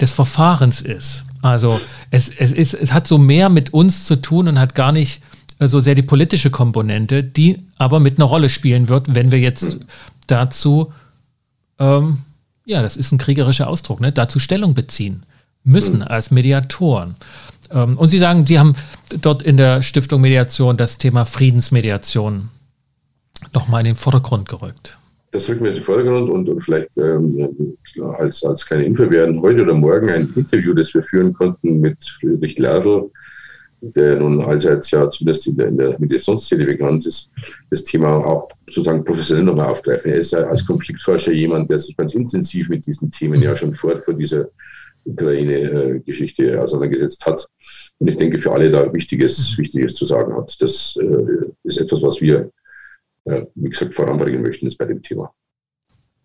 des Verfahrens ist. Also es, es, ist, es hat so mehr mit uns zu tun und hat gar nicht so sehr die politische Komponente, die aber mit einer Rolle spielen wird, wenn wir jetzt dazu, ähm, ja, das ist ein kriegerischer Ausdruck, ne, dazu Stellung beziehen müssen mhm. als Mediatoren. Ähm, und Sie sagen, Sie haben dort in der Stiftung Mediation das Thema Friedensmediation nochmal in den Vordergrund gerückt. das rücken wir in den Vordergrund und, und vielleicht ähm, als, als kleine Info werden heute oder morgen ein Interview, das wir führen konnten mit Friedrich Glasl, der nun allseits ja zumindest in der, in der Mediationsszene bekannt ist, das Thema auch sozusagen professionell nochmal aufgreifen. Er ist ja als Konfliktforscher jemand, der sich ganz intensiv mit diesen Themen ja schon vor, vor dieser Ukraine-Geschichte auseinandergesetzt hat. Und ich denke, für alle da Wichtiges, Wichtiges zu sagen hat. Das äh, ist etwas, was wir, äh, wie gesagt, voranbringen möchten ist bei dem Thema.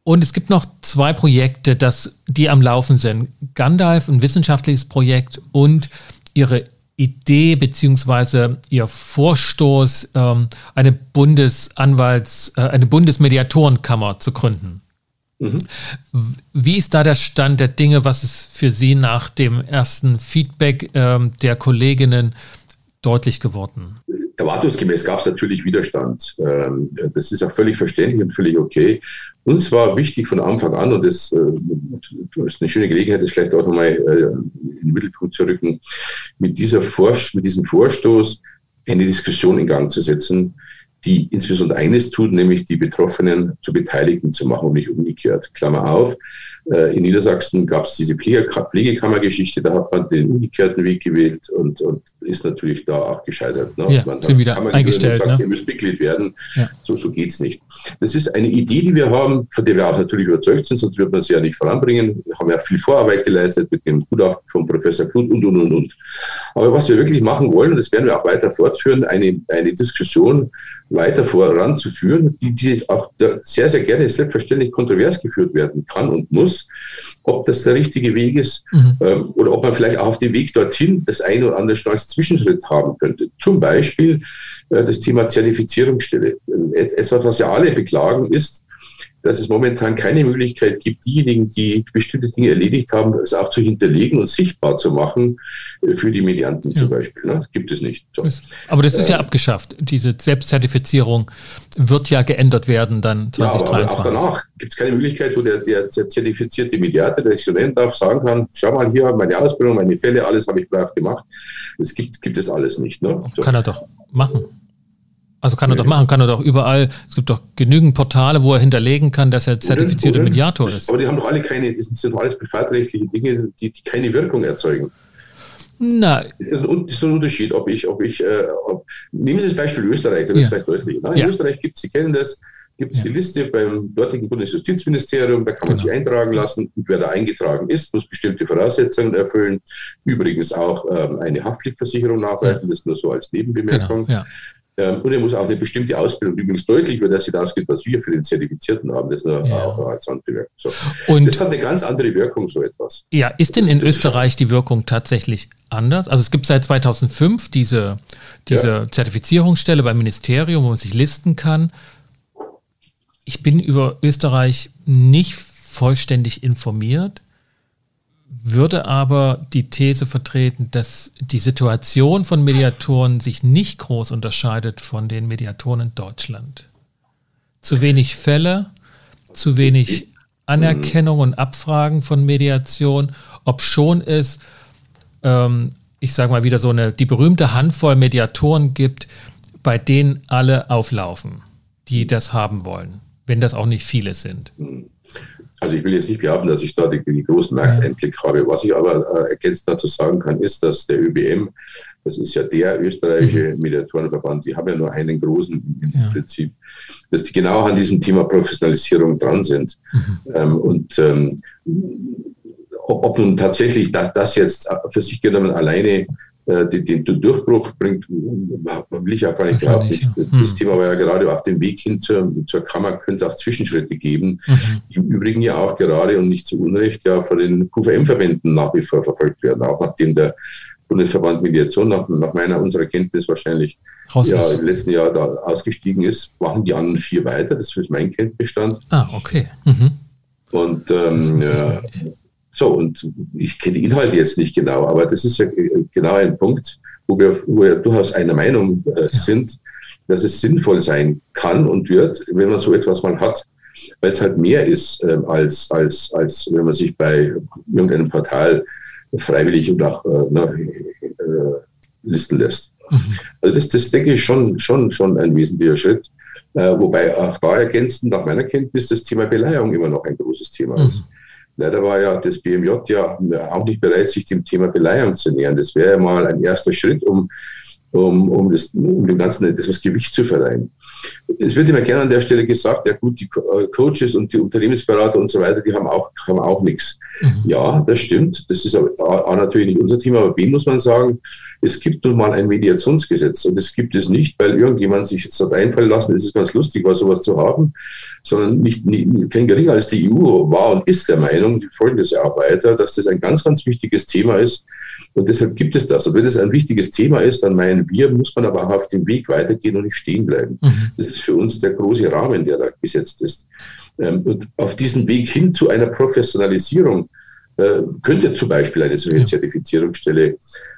Und es gibt noch zwei Projekte, das, die am Laufen sind. Gandalf, ein wissenschaftliches Projekt und ihre Idee beziehungsweise Ihr Vorstoß, ähm, eine Bundesanwalts-, äh, eine Bundesmediatorenkammer zu gründen. Mhm. Wie ist da der Stand der Dinge? Was ist für Sie nach dem ersten Feedback ähm, der Kolleginnen deutlich geworden? Erwartungsgemäß gab es natürlich Widerstand. Ähm, das ist auch völlig verständlich und völlig okay. Uns war wichtig von Anfang an, und das, äh, ist eine schöne Gelegenheit, das vielleicht auch nochmal äh, in den Mittelpunkt zu rücken, mit, dieser Vor mit diesem Vorstoß eine Diskussion in Gang zu setzen, die insbesondere eines tut, nämlich die Betroffenen zu Beteiligten zu machen und nicht umgekehrt. Klammer auf, in Niedersachsen gab es diese Pflegekammergeschichte, da hat man den umgekehrten Weg gewählt und, und ist natürlich da auch gescheitert. Ne? Ja, man sind wieder eingestellt. Sagt, ne? Ihr müsst Mitglied werden. Ja. So, so geht es nicht. Das ist eine Idee, die wir haben, von der wir auch natürlich überzeugt sind, sonst wird man sie ja nicht voranbringen. Wir haben ja viel Vorarbeit geleistet mit dem Gutachten von Professor Kluth und, und, und, und. Aber was wir wirklich machen wollen, und das werden wir auch weiter fortführen, eine, eine Diskussion weiter voranzuführen, die, die auch sehr, sehr gerne selbstverständlich kontrovers geführt werden kann und muss, ob das der richtige Weg ist mhm. ähm, oder ob man vielleicht auch auf dem Weg dorthin das eine oder andere als Zwischenschritt haben könnte. Zum Beispiel äh, das Thema Zertifizierungsstelle. Äh, etwas, was ja alle beklagen, ist, dass es momentan keine Möglichkeit gibt, diejenigen, die bestimmte Dinge erledigt haben, es auch zu hinterlegen und sichtbar zu machen äh, für die Medianten ja. zum Beispiel. Ne? Das gibt es nicht. So. Aber das ist ja äh, abgeschafft. Diese Selbstzertifizierung wird ja geändert werden dann 2023. Ja, aber auch danach gibt es keine Möglichkeit, wo der, der zertifizierte Mediator, der sich so nennen darf, sagen kann, schau mal hier, meine Ausbildung, meine Fälle, alles habe ich brav gemacht. Das gibt, gibt es alles nicht. Ne? So. Kann er doch machen. Also kann er doch machen, kann er doch überall. Es gibt doch genügend Portale, wo er hinterlegen kann, dass er zertifizierter Mediator ist. Aber die haben doch alle keine, das sind doch alles privatrechtliche Dinge, die, die keine Wirkung erzeugen. Na. Das ist, ein, Unterschied, ob ich, ob ich, äh, ob, nehmen Sie das Beispiel Österreich, da wird es vielleicht deutlich. Ne? In ja. Österreich gibt es, Sie kennen das, gibt es ja. die Liste beim dortigen Bundesjustizministerium, da kann man genau. sich eintragen lassen und wer da eingetragen ist, muss bestimmte Voraussetzungen erfüllen. Übrigens auch ähm, eine Haftpflichtversicherung nachweisen, ja. das nur so als Nebenbemerkung. Genau. Ja. Ähm, und er muss auch eine bestimmte Ausbildung, übrigens deutlich über das hinausgeht, was wir für den Zertifizierten haben. Das ist eine, ja. auch als Handbewerk. So. Und das hat eine ganz andere Wirkung, so etwas. Ja, ist denn in Österreich die Wirkung tatsächlich anders? Also es gibt seit 2005 diese, diese ja. Zertifizierungsstelle beim Ministerium, wo man sich listen kann. Ich bin über Österreich nicht vollständig informiert würde aber die These vertreten, dass die Situation von Mediatoren sich nicht groß unterscheidet von den Mediatoren in Deutschland. Zu wenig Fälle, zu wenig Anerkennung und Abfragen von Mediation, ob schon es, ähm, ich sage mal wieder so eine, die berühmte Handvoll Mediatoren gibt, bei denen alle auflaufen, die das haben wollen, wenn das auch nicht viele sind. Also ich will jetzt nicht behaupten, dass ich da den, den großen Markteinblick habe. Was ich aber äh, ergänzt dazu sagen kann, ist, dass der ÖBM, das ist ja der österreichische mhm. Mediatorenverband, die haben ja nur einen großen im ja. Prinzip, dass die genau an diesem Thema Professionalisierung dran sind. Mhm. Ähm, und ähm, ob, nun tatsächlich das, das jetzt für sich genommen alleine den, den, Durchbruch bringt, will ich auch gar nicht glauben. Ja. Das hm. Thema war ja gerade auf dem Weg hin zur, zur Kammer, könnte es auch Zwischenschritte geben, mhm. die im Übrigen ja auch gerade und nicht zu Unrecht ja von den QVM-Verbänden nach wie vor verfolgt werden, auch nachdem der Bundesverband Mediation nach, nach meiner, unserer Kenntnis wahrscheinlich ja, im letzten Jahr da ausgestiegen ist, machen die anderen vier weiter. Das ist mein Kenntnisstand. Ah, okay. Mhm. Und ähm, ja, so, und ich kenne die Inhalte jetzt nicht genau, aber das ist ja genau ein Punkt, wo wir, wo wir durchaus einer Meinung äh, ja. sind, dass es sinnvoll sein kann und wird, wenn man so etwas mal hat, weil es halt mehr ist äh, als, als, als wenn man sich bei irgendeinem Portal freiwillig und auch äh, na, äh, listen lässt. Mhm. Also das, das denke ich schon, schon, schon ein wesentlicher Schritt. Äh, wobei auch da ergänzend nach meiner Kenntnis das Thema Beleihung immer noch ein großes Thema mhm. ist. Leider war ja das BMJ ja auch nicht bereit, sich dem Thema Beleihung zu nähern. Das wäre ja mal ein erster Schritt, um um, um, das, um dem Ganzen etwas Gewicht zu verleihen. Es wird immer gerne an der Stelle gesagt, ja gut, die äh, Coaches und die Unternehmensberater und so weiter, die haben auch, haben auch nichts. Mhm. Ja, das stimmt. Das ist auch natürlich nicht unser Thema, aber wem muss man sagen, es gibt nun mal ein Mediationsgesetz und es gibt es nicht, weil irgendjemand sich jetzt hat einfallen lassen, es ist ganz lustig, was sowas zu haben, sondern nicht, nicht, kein geringer als die EU war und ist der Meinung, die folgen das ja auch weiter, dass das ein ganz, ganz wichtiges Thema ist, und deshalb gibt es das. Und wenn es ein wichtiges Thema ist, dann meinen wir, muss man aber auch auf dem Weg weitergehen und nicht stehen bleiben. Mhm. Das ist für uns der große Rahmen, der da gesetzt ist. Ähm, und auf diesem Weg hin zu einer Professionalisierung äh, könnte zum Beispiel eine solche Zertifizierungsstelle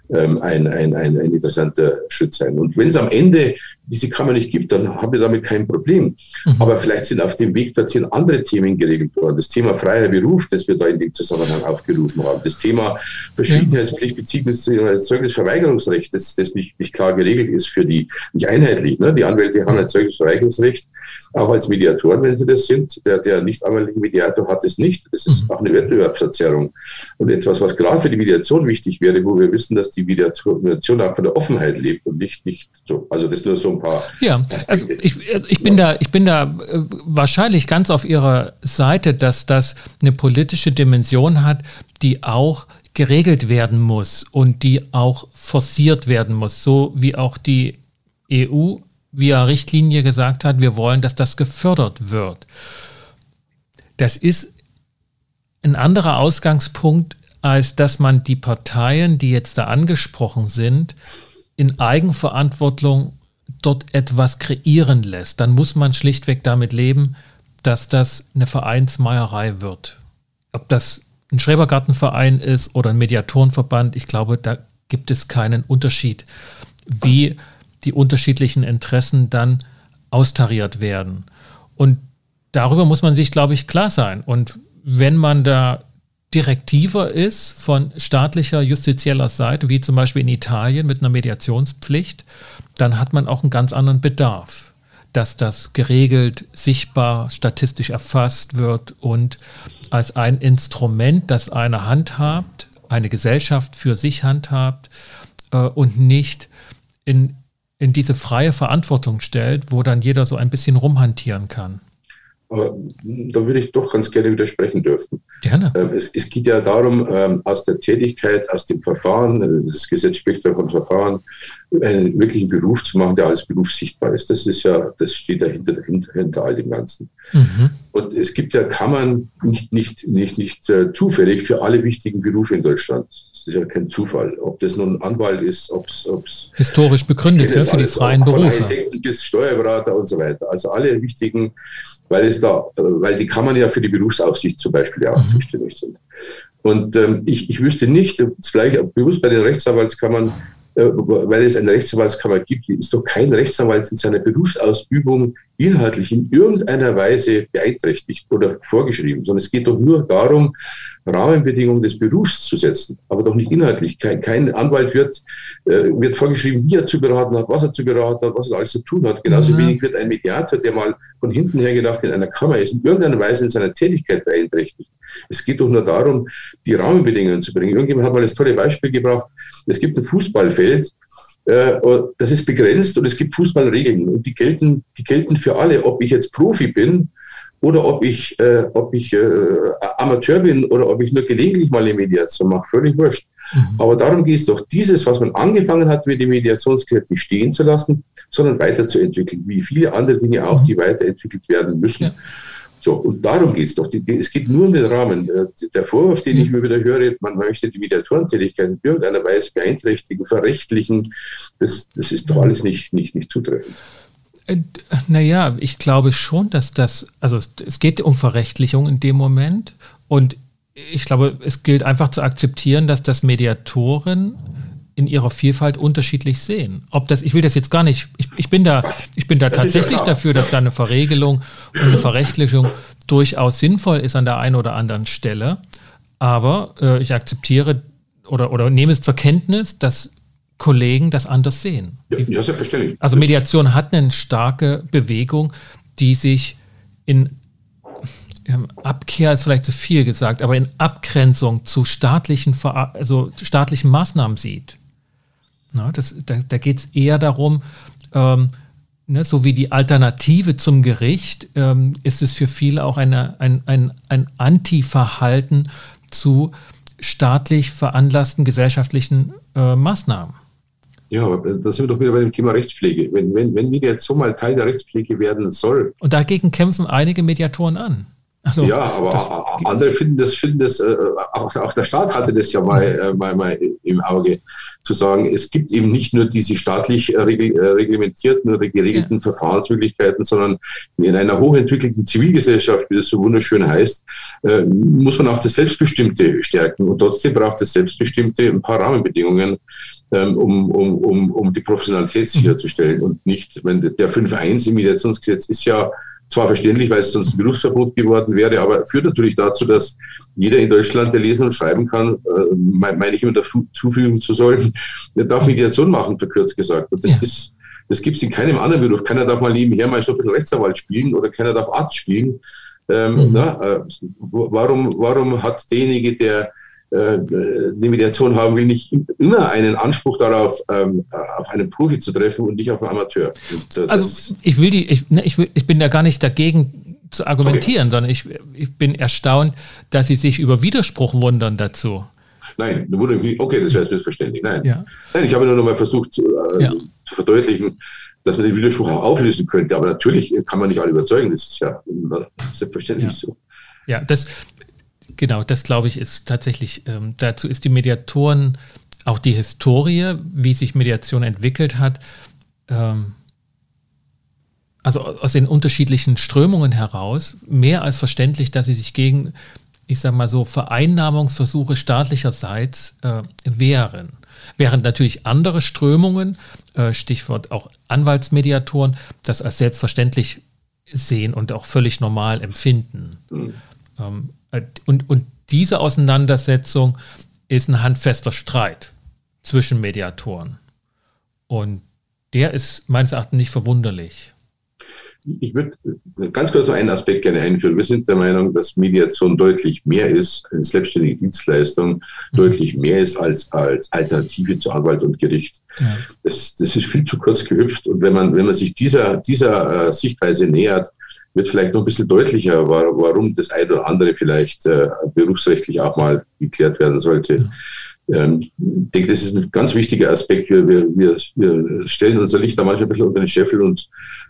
ähm, ein, ein, ein, ein interessanter Schritt sein. Und wenn es am Ende diese Kammer nicht gibt, dann haben wir damit kein Problem. Mhm. Aber vielleicht sind auf dem Weg dorthin andere Themen geregelt worden. Das Thema freier Beruf, das wir da in dem Zusammenhang aufgerufen haben. Das Thema Verschiedenheitspflicht bzw. Zeugnisverweigerungsrecht, das, das nicht, nicht klar geregelt ist für die, nicht einheitlich. Ne? Die Anwälte haben ein Zeugnisverweigerungsrecht, auch als Mediatoren, wenn sie das sind. Der, der nicht anwältige Mediator hat es nicht. Das ist mhm. auch eine Wettbewerbsverzerrung. Und etwas, was gerade für die Mediation wichtig wäre, wo wir wissen, dass die Mediation von der Offenheit lebt und nicht, nicht so. Also das nur so ein paar. Ja, also ich, also ich bin da, ich bin da äh, wahrscheinlich ganz auf Ihrer Seite, dass das eine politische Dimension hat, die auch geregelt werden muss und die auch forciert werden muss, so wie auch die EU via Richtlinie gesagt hat, wir wollen, dass das gefördert wird. Das ist ein anderer Ausgangspunkt als dass man die Parteien, die jetzt da angesprochen sind, in Eigenverantwortung dort etwas kreieren lässt. Dann muss man schlichtweg damit leben, dass das eine Vereinsmeierei wird. Ob das ein Schrebergartenverein ist oder ein Mediatorenverband, ich glaube, da gibt es keinen Unterschied, wie die unterschiedlichen Interessen dann austariert werden. Und darüber muss man sich, glaube ich, klar sein. Und wenn man da direktiver ist von staatlicher justizieller Seite, wie zum Beispiel in Italien mit einer Mediationspflicht, dann hat man auch einen ganz anderen Bedarf, dass das geregelt, sichtbar, statistisch erfasst wird und als ein Instrument, das eine handhabt, eine Gesellschaft für sich handhabt äh, und nicht in, in diese freie Verantwortung stellt, wo dann jeder so ein bisschen rumhantieren kann. Da würde ich doch ganz gerne widersprechen dürfen. Gerne. Ähm, es, es geht ja darum, ähm, aus der Tätigkeit, aus dem Verfahren, äh, das Gesetz spricht ja von Verfahren, einen wirklichen Beruf zu machen, der als Beruf sichtbar ist. Das ist ja, das steht dahinter, hinter, hinter all dem Ganzen. Mhm. Und es gibt ja Kammern nicht, nicht, nicht, nicht äh, zufällig für alle wichtigen Berufe in Deutschland. Das ist ja kein Zufall. Ob das nun Anwalt ist, ob es. Historisch begründet ja, für die freien Berufe. Von Architekten bis Steuerberater und so weiter. Also alle wichtigen weil es da, weil die Kammern ja für die Berufsaufsicht zum Beispiel ja auch mhm. zuständig sind. Und ähm, ich, ich wüsste nicht, vielleicht bewusst bei den Rechtsanwaltskammern, äh, weil es eine Rechtsanwaltskammer gibt, ist doch kein Rechtsanwalt in seiner Berufsausübung inhaltlich in irgendeiner Weise beeinträchtigt oder vorgeschrieben, sondern es geht doch nur darum, Rahmenbedingungen des Berufs zu setzen, aber doch nicht inhaltlich. Kein, kein Anwalt wird, äh, wird vorgeschrieben, wie er zu beraten hat, was er zu beraten hat, was er alles zu tun hat. Genauso mhm. wenig wird ein Mediator, der mal von hinten her gedacht in einer Kammer ist, in irgendeiner Weise in seiner Tätigkeit beeinträchtigt. Es geht doch nur darum, die Rahmenbedingungen zu bringen. Irgendjemand hat mal das tolle Beispiel gebracht. Es gibt ein Fußballfeld, das ist begrenzt und es gibt Fußballregeln und die gelten, die gelten für alle, ob ich jetzt Profi bin oder ob ich, äh, ob ich äh, Amateur bin oder ob ich nur gelegentlich mal eine Mediation mache, völlig wurscht. Mhm. Aber darum geht es doch, dieses, was man angefangen hat, mit den Mediationskräften stehen zu lassen, sondern weiterzuentwickeln, wie viele andere Dinge auch, die weiterentwickelt werden müssen. Ja. So, und darum geht es doch. Die, die, es geht nur um den Rahmen. Äh, der Vorwurf, den ich immer wieder höre, man möchte die Mediatorentätigkeit in irgendeiner Weise beeinträchtigen, verrechtlichen, das, das ist doch alles nicht, nicht, nicht zutreffend. Äh, naja, ich glaube schon, dass das, also es geht um Verrechtlichung in dem Moment und ich glaube, es gilt einfach zu akzeptieren, dass das Mediatoren in ihrer Vielfalt unterschiedlich sehen. Ob das, ich will das jetzt gar nicht, ich, ich bin da, ich bin da das tatsächlich ja dafür, dass da eine Verregelung und eine Verrechtlichung durchaus sinnvoll ist an der einen oder anderen Stelle. Aber äh, ich akzeptiere oder, oder nehme es zur Kenntnis, dass Kollegen das anders sehen. Ja, ja selbstverständlich. Also Mediation hat eine starke Bewegung, die sich in Abkehr ist vielleicht zu viel gesagt, aber in Abgrenzung zu staatlichen, also staatlichen Maßnahmen sieht. Na, das, da da geht es eher darum, ähm, ne, so wie die Alternative zum Gericht, ähm, ist es für viele auch eine, ein, ein, ein Anti-Verhalten zu staatlich veranlassten gesellschaftlichen äh, Maßnahmen. Ja, aber da sind wir doch wieder bei dem Thema Rechtspflege. Wenn, wenn, wenn Mediation mal Teil der Rechtspflege werden soll. Und dagegen kämpfen einige Mediatoren an. Also, ja, aber andere finden das, finden das äh, auch, auch, der Staat hatte das ja mal, äh, mal, mal im Auge, zu sagen, es gibt eben nicht nur diese staatlich äh, reglementierten oder geregelten ja. Verfahrensmöglichkeiten, sondern in einer hochentwickelten Zivilgesellschaft, wie das so wunderschön heißt, muss man auch das Selbstbestimmte stärken. Und trotzdem braucht das Selbstbestimmte ein paar Rahmenbedingungen, ähm, um, um, um, um die Professionalität mhm. sicherzustellen. Und nicht, wenn der 5.1 im Mediationsgesetz ist ja zwar verständlich, weil es sonst ein Berufsverbot geworden wäre, aber führt natürlich dazu, dass jeder in Deutschland, der lesen und schreiben kann, äh, meine ich immer dazu zufügen zu sollen, der darf Mediation machen, verkürzt gesagt. Und das ja. ist, das gibt es in keinem anderen Beruf. Keiner darf mal nebenher mal so ein bisschen Rechtsanwalt spielen oder keiner darf Arzt spielen. Ähm, mhm. na, äh, warum, warum hat derjenige, der die Mediation haben will, nicht immer einen Anspruch darauf, ähm, auf einen Profi zu treffen und nicht auf einen Amateur. Äh, also ich will die, ich, ne, ich, will, ich bin da gar nicht dagegen zu argumentieren, okay. sondern ich, ich bin erstaunt, dass Sie sich über Widerspruch wundern dazu. Nein, okay, das wäre jetzt missverständlich. Nein. Ja. Nein, ich habe nur noch mal versucht zu, äh, ja. zu, verdeutlichen, dass man den Widerspruch auch auflösen könnte. Aber natürlich kann man nicht alle überzeugen. Das ist ja selbstverständlich ja. so. Ja, das, Genau, das glaube ich ist tatsächlich, ähm, dazu ist die Mediatoren, auch die Historie, wie sich Mediation entwickelt hat, ähm, also aus den unterschiedlichen Strömungen heraus, mehr als verständlich, dass sie sich gegen, ich sage mal so, Vereinnahmungsversuche staatlicherseits äh, wehren. Während natürlich andere Strömungen, äh, Stichwort auch Anwaltsmediatoren, das als selbstverständlich sehen und auch völlig normal empfinden. Mhm. Ähm, und, und diese Auseinandersetzung ist ein handfester Streit zwischen Mediatoren. Und der ist meines Erachtens nicht verwunderlich. Ich würde ganz kurz noch einen Aspekt gerne einführen. Wir sind der Meinung, dass Mediation deutlich mehr ist, eine selbstständige Dienstleistung, mhm. deutlich mehr ist als, als Alternative zu Anwalt und Gericht. Ja. Das, das ist viel zu kurz gehüpft. Und wenn man, wenn man sich dieser, dieser äh, Sichtweise nähert, wird vielleicht noch ein bisschen deutlicher, warum das eine oder andere vielleicht äh, berufsrechtlich auch mal geklärt werden sollte. Ähm, ich denke, das ist ein ganz wichtiger Aspekt. Wir, wir, wir stellen unser Licht da manchmal ein bisschen unter den Scheffel und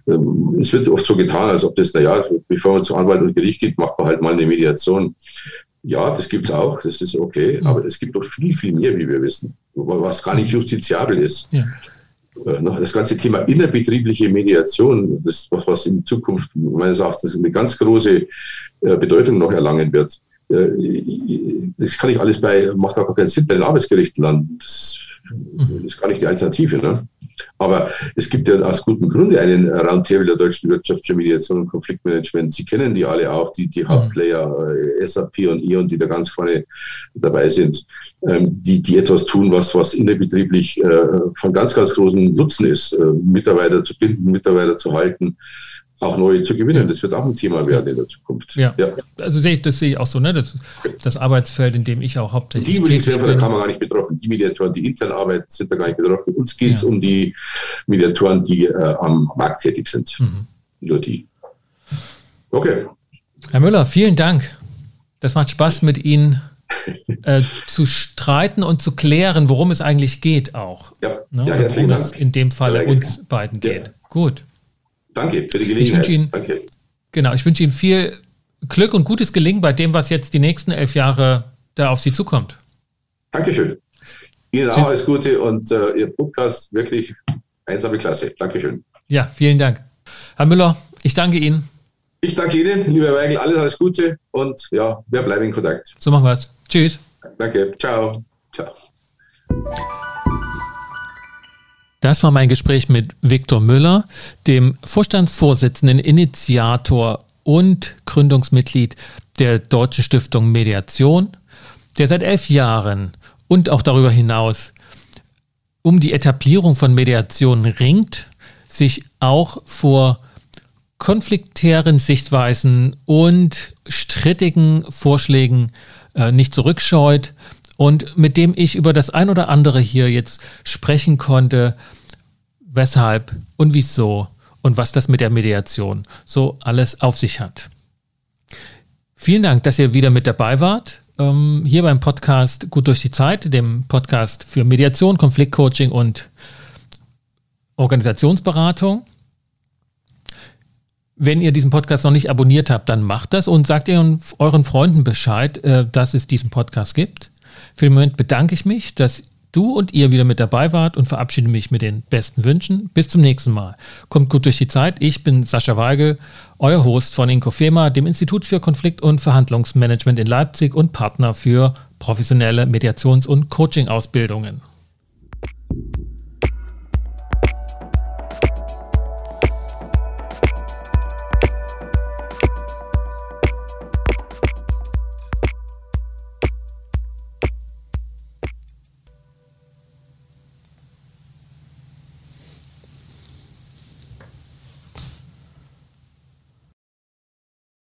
ähm, es wird oft so getan, als ob das, naja, bevor man zu Anwalt und Gericht geht, macht man halt mal eine Mediation. Ja, das gibt es auch, das ist okay, aber es gibt doch viel, viel mehr, wie wir wissen, was gar nicht justiziabel ist. Ja. Äh, das ganze Thema innerbetriebliche Mediation, das, was, was in Zukunft meines Erachtens eine ganz große äh, Bedeutung noch erlangen wird, äh, das kann ich alles bei, macht auch keinen Sinn bei den Arbeitsgerichten landen. Das, das ist gar nicht die Alternative. Ne? Aber es gibt ja aus gutem Grunde einen Roundtable der deutschen Wirtschaft für Mediation und Konfliktmanagement. Sie kennen die alle auch, die, die Hauptplayer, SAP und E.ON, die da ganz vorne dabei sind, ähm, die, die etwas tun, was, was innerbetrieblich äh, von ganz, ganz großem Nutzen ist, äh, Mitarbeiter zu binden, Mitarbeiter zu halten auch neue zu gewinnen. Das wird auch ein Thema werden in der Zukunft. Ja, ja. also sehe ich, das sehe ich auch so, ne? Das, das Arbeitsfeld, in dem ich auch hauptsächlich. Die übrigens werden von der Kammer gar nicht betroffen. Die Mediatoren, die intern arbeiten, sind da gar nicht betroffen. Uns geht es ja. um die Mediatoren, die äh, am Markt tätig sind. Mhm. Nur die. Okay. Herr Müller, vielen Dank. Das macht Spaß mit Ihnen. äh, zu streiten und zu klären, worum es eigentlich geht auch. Ja, ne? ja worum es in dem Fall uns beiden geht. Gut. Danke für die Gelegenheit. Ich Ihnen, Danke. Genau, ich wünsche Ihnen viel Glück und gutes Gelingen bei dem, was jetzt die nächsten elf Jahre da auf Sie zukommt. Dankeschön. Ihnen auch alles Gute und äh, Ihr Podcast wirklich einsame Klasse. Dankeschön. Ja, vielen Dank. Herr Müller, ich danke Ihnen. Ich danke Ihnen, lieber Weigel, alles, alles Gute und ja, wir bleiben in Kontakt. So machen wir es. Tschüss. Danke. Ciao. Ciao. Das war mein Gespräch mit Viktor Müller, dem Vorstandsvorsitzenden, Initiator und Gründungsmitglied der Deutschen Stiftung Mediation, der seit elf Jahren und auch darüber hinaus um die Etablierung von Mediation ringt, sich auch vor konfliktären Sichtweisen und strittigen Vorschlägen äh, nicht zurückscheut und mit dem ich über das ein oder andere hier jetzt sprechen konnte, weshalb und wieso und was das mit der Mediation so alles auf sich hat. Vielen Dank, dass ihr wieder mit dabei wart. Ähm, hier beim Podcast Gut durch die Zeit, dem Podcast für Mediation, Konfliktcoaching und Organisationsberatung. Wenn ihr diesen Podcast noch nicht abonniert habt, dann macht das und sagt ihr euren Freunden Bescheid, äh, dass es diesen Podcast gibt. Für den Moment bedanke ich mich, dass du und ihr wieder mit dabei wart und verabschiede mich mit den besten Wünschen. Bis zum nächsten Mal. Kommt gut durch die Zeit. Ich bin Sascha Weigel, euer Host von Inkofema, dem Institut für Konflikt- und Verhandlungsmanagement in Leipzig und Partner für professionelle Mediations- und Coaching-Ausbildungen.